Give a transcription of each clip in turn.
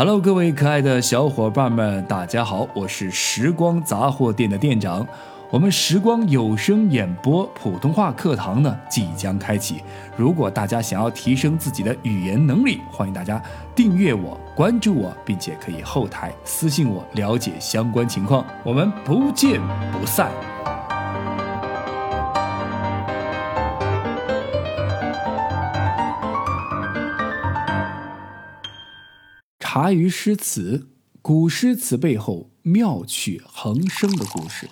Hello，各位可爱的小伙伴们，大家好，我是时光杂货店的店长。我们时光有声演播普通话课堂呢即将开启。如果大家想要提升自己的语言能力，欢迎大家订阅我、关注我，并且可以后台私信我了解相关情况。我们不见不散。茶余诗词，古诗词背后妙趣横生的故事。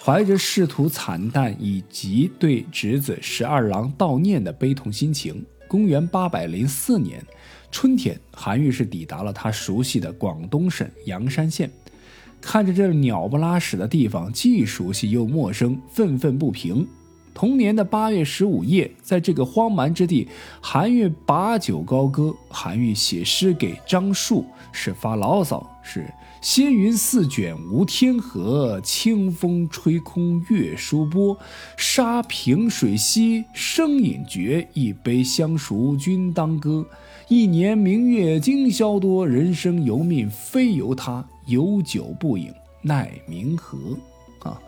怀着仕途惨淡以及对侄子十二郎悼念的悲痛心情，公元八百零四年春天，韩愈是抵达了他熟悉的广东省阳山县。看着这鸟不拉屎的地方，既熟悉又陌生，愤愤不平。同年的八月十五夜，在这个荒蛮之地，韩愈把酒高歌。韩愈写诗给张树，是发牢骚，是。仙云似卷无天河，清风吹空月疏波。沙平水稀声隐绝，一杯相熟君当歌。一年明月今宵多，人生由命非由他。有酒不饮奈明何？啊，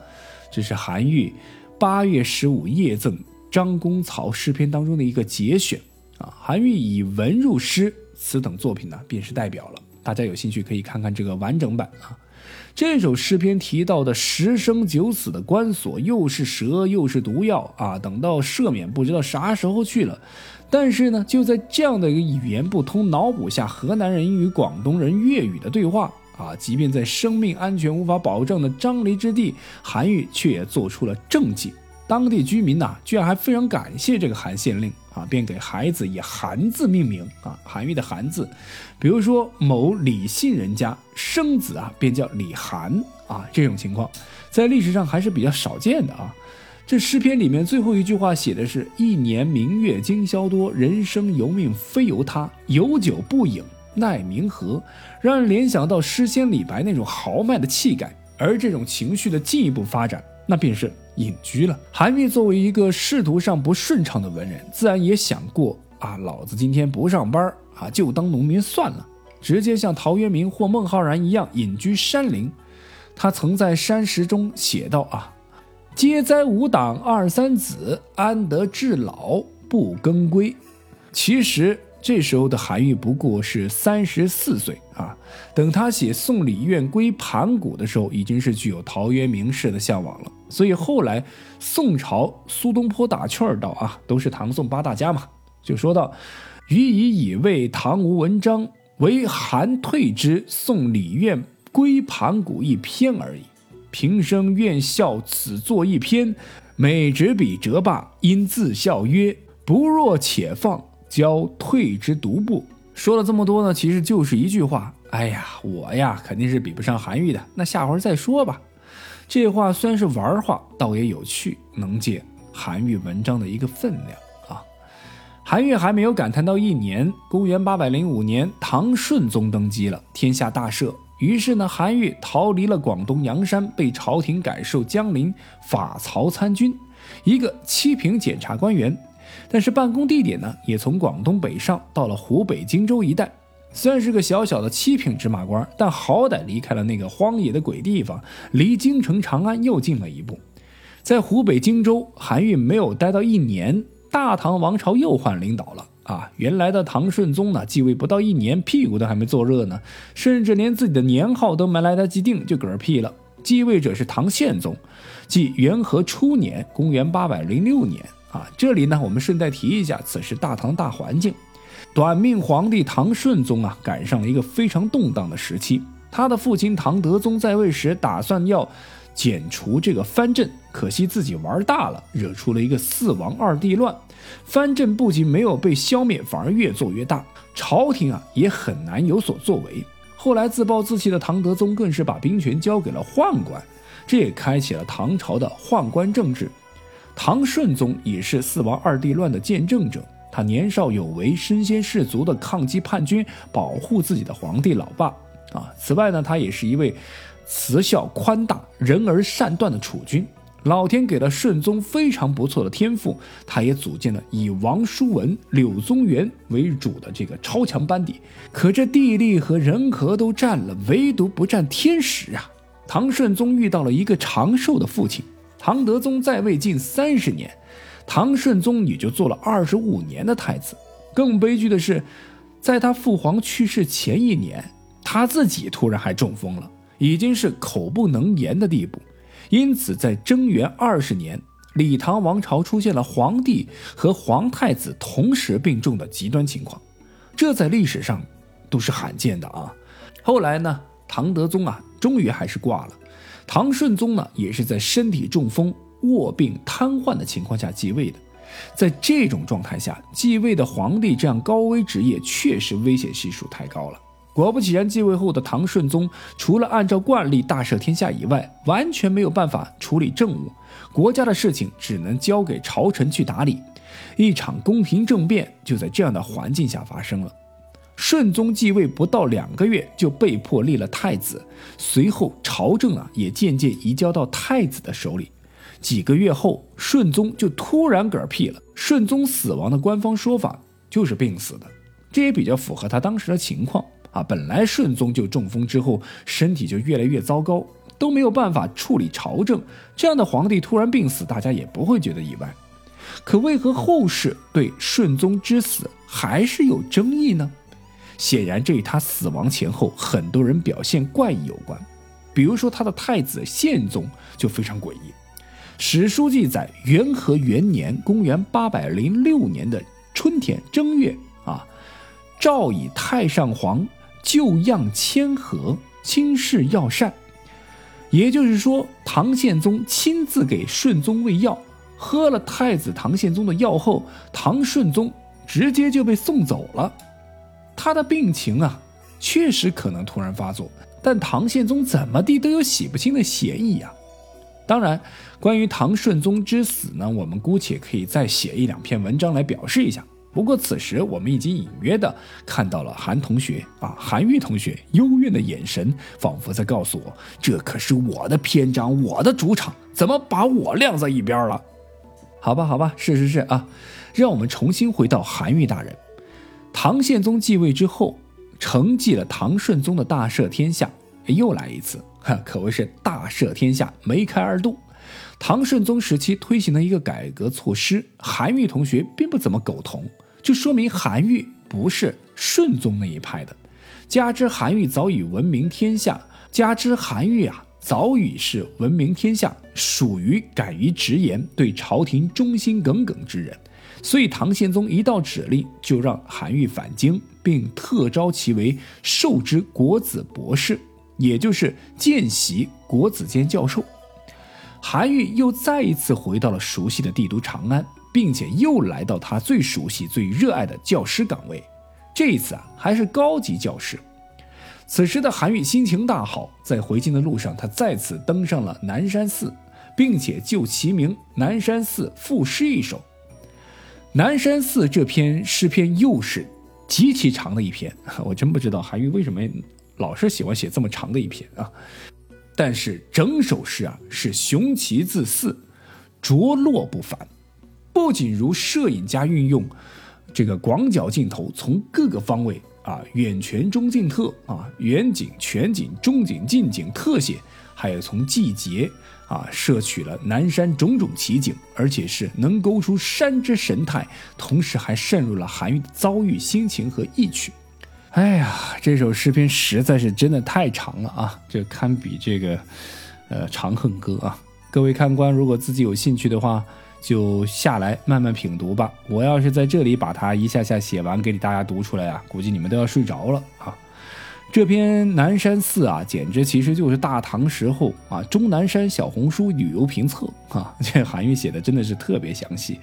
这是韩愈八月十五夜赠张公曹诗篇当中的一个节选。啊，韩愈以文入诗，此等作品呢，便是代表了。大家有兴趣可以看看这个完整版啊。这首诗篇提到的十生九死的关锁，又是蛇又是毒药啊！等到赦免，不知道啥时候去了。但是呢，就在这样的一个语言不通脑补下，河南人与广东人粤语的对话啊，即便在生命安全无法保证的张离之地，韩愈却也做出了政绩。当地居民呐，居然还非常感谢这个韩县令。啊，便给孩子以韩字命名啊，韩愈的韩字，比如说某李姓人家生子啊，便叫李韩啊，这种情况在历史上还是比较少见的啊。这诗篇里面最后一句话写的是一年明月今宵多，人生由命非由他，有酒不饮奈明何，让人联想到诗仙李白那种豪迈的气概，而这种情绪的进一步发展。那便是隐居了。韩愈作为一个仕途上不顺畅的文人，自然也想过啊，老子今天不上班啊，就当农民算了，直接像陶渊明或孟浩然一样隐居山林。他曾在山石中写道啊：“皆哉吾党二三子，安得至老不更归。”其实。这时候的韩愈不过是三十四岁啊，等他写《送李愿归盘古》的时候，已经是具有陶渊明式的向往了。所以后来宋朝苏东坡打趣儿道啊，都是唐宋八大家嘛，就说到：“予以以为唐无文章，唯韩退之《送李愿归盘古》一篇而已。平生愿效此作一篇，每执笔折罢，因自笑曰：不若且放。”教退之独步，说了这么多呢，其实就是一句话。哎呀，我呀肯定是比不上韩愈的，那下回再说吧。这话虽然是玩话，倒也有趣，能见韩愈文章的一个分量啊。韩愈还没有感叹到一年，公元八百零五年，唐顺宗登基了，天下大赦。于是呢，韩愈逃离了广东阳山，被朝廷改授江陵法曹参军，一个七品检察官员。但是办公地点呢，也从广东北上到了湖北荆州一带。虽然是个小小的七品芝麻官，但好歹离开了那个荒野的鬼地方，离京城长安又近了一步。在湖北荆州，韩愈没有待到一年，大唐王朝又换领导了啊！原来的唐顺宗呢，继位不到一年，屁股都还没坐热呢，甚至连自己的年号都没来得及定，就嗝屁了。继位者是唐宪宗，即元和初年，公元八百零六年。啊，这里呢，我们顺带提一下，此时大唐大环境，短命皇帝唐顺宗啊，赶上了一个非常动荡的时期。他的父亲唐德宗在位时，打算要剪除这个藩镇，可惜自己玩大了，惹出了一个四王二帝乱。藩镇不仅没有被消灭，反而越做越大，朝廷啊也很难有所作为。后来自暴自弃的唐德宗更是把兵权交给了宦官，这也开启了唐朝的宦官政治。唐顺宗也是四王二帝乱的见证者，他年少有为，身先士卒的抗击叛军，保护自己的皇帝老爸啊。此外呢，他也是一位慈孝宽大、仁而善断的储君。老天给了顺宗非常不错的天赋，他也组建了以王叔文、柳宗元为主的这个超强班底。可这地利和人和都占了，唯独不占天时啊！唐顺宗遇到了一个长寿的父亲，唐德宗在位近三十年，唐顺宗也就做了二十五年的太子。更悲剧的是，在他父皇去世前一年，他自己突然还中风了，已经是口不能言的地步。因此，在贞元二十年，李唐王朝出现了皇帝和皇太子同时病重的极端情况，这在历史上都是罕见的啊。后来呢，唐德宗啊，终于还是挂了。唐顺宗呢，也是在身体中风、卧病瘫痪的情况下继位的。在这种状态下继位的皇帝，这样高危职业确实危险系数太高了。果不其然，继位后的唐顺宗除了按照惯例大赦天下以外，完全没有办法处理政务，国家的事情只能交给朝臣去打理。一场宫廷政变就在这样的环境下发生了。顺宗继位不到两个月，就被迫立了太子，随后朝政啊也渐渐移交到太子的手里。几个月后，顺宗就突然嗝屁了。顺宗死亡的官方说法就是病死的，这也比较符合他当时的情况。啊，本来顺宗就中风之后身体就越来越糟糕，都没有办法处理朝政，这样的皇帝突然病死，大家也不会觉得意外。可为何后世对顺宗之死还是有争议呢？显然这与他死亡前后很多人表现怪异有关。比如说他的太子宪宗就非常诡异。史书记载，元和元年（公元806年的春天正月）啊，诏以太上皇。旧样谦和，亲事药膳，也就是说，唐宪宗亲自给顺宗喂药，喝了太子唐宪宗的药后，唐顺宗直接就被送走了。他的病情啊，确实可能突然发作，但唐宪宗怎么地都有洗不清的嫌疑啊。当然，关于唐顺宗之死呢，我们姑且可以再写一两篇文章来表示一下。不过此时我们已经隐约的看到了韩同学啊，韩愈同学幽怨的眼神，仿佛在告诉我，这可是我的篇章，我的主场，怎么把我晾在一边了？好吧，好吧，是是是啊，让我们重新回到韩愈大人。唐宪宗继位之后，承继了唐顺宗的大赦天下，又来一次，哈，可谓是大赦天下，梅开二度。唐顺宗时期推行的一个改革措施，韩愈同学并不怎么苟同，就说明韩愈不是顺宗那一派的。加之韩愈早已闻名天下，加之韩愈啊早已是闻名天下，属于敢于直言、对朝廷忠心耿耿之人，所以唐宪宗一道指令就让韩愈返京，并特招其为授之国子博士，也就是见习国子监教授。韩愈又再一次回到了熟悉的帝都长安，并且又来到他最熟悉、最热爱的教师岗位。这一次啊，还是高级教师。此时的韩愈心情大好，在回京的路上，他再次登上了南山寺，并且就其名《南山寺赋诗》一首。《南山寺》这篇诗篇又是极其长的一篇，我真不知道韩愈为什么老是喜欢写这么长的一篇啊。但是整首诗啊是雄奇自似，着落不凡，不仅如摄影家运用这个广角镜头，从各个方位啊远全中近特啊远景全景中景近景特写，还有从季节啊摄取了南山种种奇景，而且是能勾出山之神态，同时还渗入了韩愈的遭遇、心情和意趣。哎呀，这首诗篇实在是真的太长了啊！这堪比这个，呃，《长恨歌》啊。各位看官，如果自己有兴趣的话，就下来慢慢品读吧。我要是在这里把它一下下写完给你大家读出来啊，估计你们都要睡着了啊。这篇《南山寺》啊，简直其实就是大唐时候啊终南山小红书旅游评测啊。这韩愈写的真的是特别详细。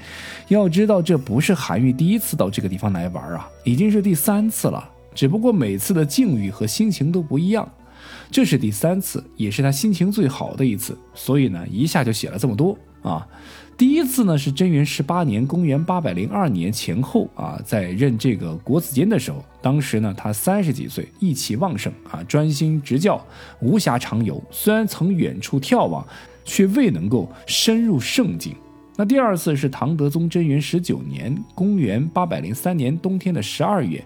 要知道，这不是韩愈第一次到这个地方来玩啊，已经是第三次了。只不过每次的境遇和心情都不一样，这是第三次，也是他心情最好的一次，所以呢，一下就写了这么多啊。第一次呢是贞元十八年，公元八百零二年前后啊，在任这个国子监的时候，当时呢他三十几岁，意气旺盛啊，专心执教，无暇长游。虽然曾远处眺望，却未能够深入圣境。那第二次是唐德宗贞元十九年，公元八百零三年冬天的十二月，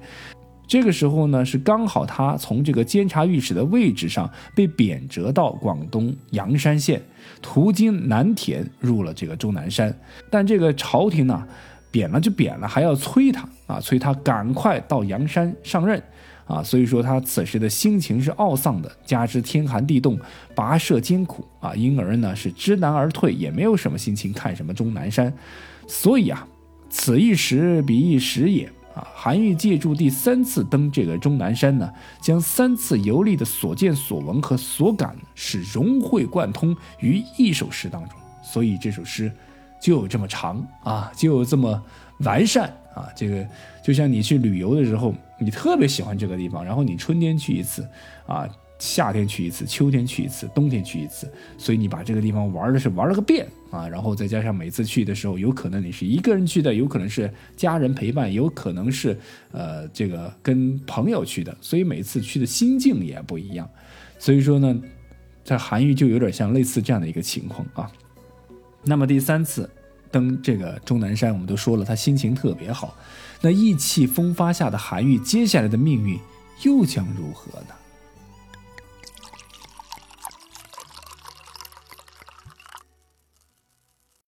这个时候呢是刚好他从这个监察御史的位置上被贬谪到广东阳山县，途经南田入了这个终南山，但这个朝廷呢贬了就贬了，还要催他啊，催他赶快到阳山上任。啊，所以说他此时的心情是懊丧的，加之天寒地冻，跋涉艰苦啊，因而呢是知难而退，也没有什么心情看什么终南山。所以啊，此一时彼一时也啊。韩愈借助第三次登这个终南山呢，将三次游历的所见所闻和所感是融会贯通于一首诗当中，所以这首诗就有这么长啊，就有这么完善啊。这个就像你去旅游的时候。你特别喜欢这个地方，然后你春天去一次，啊，夏天去一次，秋天去一次，冬天去一次，所以你把这个地方玩的是玩了个遍啊，然后再加上每次去的时候，有可能你是一个人去的，有可能是家人陪伴，有可能是呃这个跟朋友去的，所以每次去的心境也不一样，所以说呢，在韩愈就有点像类似这样的一个情况啊。那么第三次登这个终南山，我们都说了，他心情特别好。那意气风发下的韩愈，接下来的命运又将如何呢？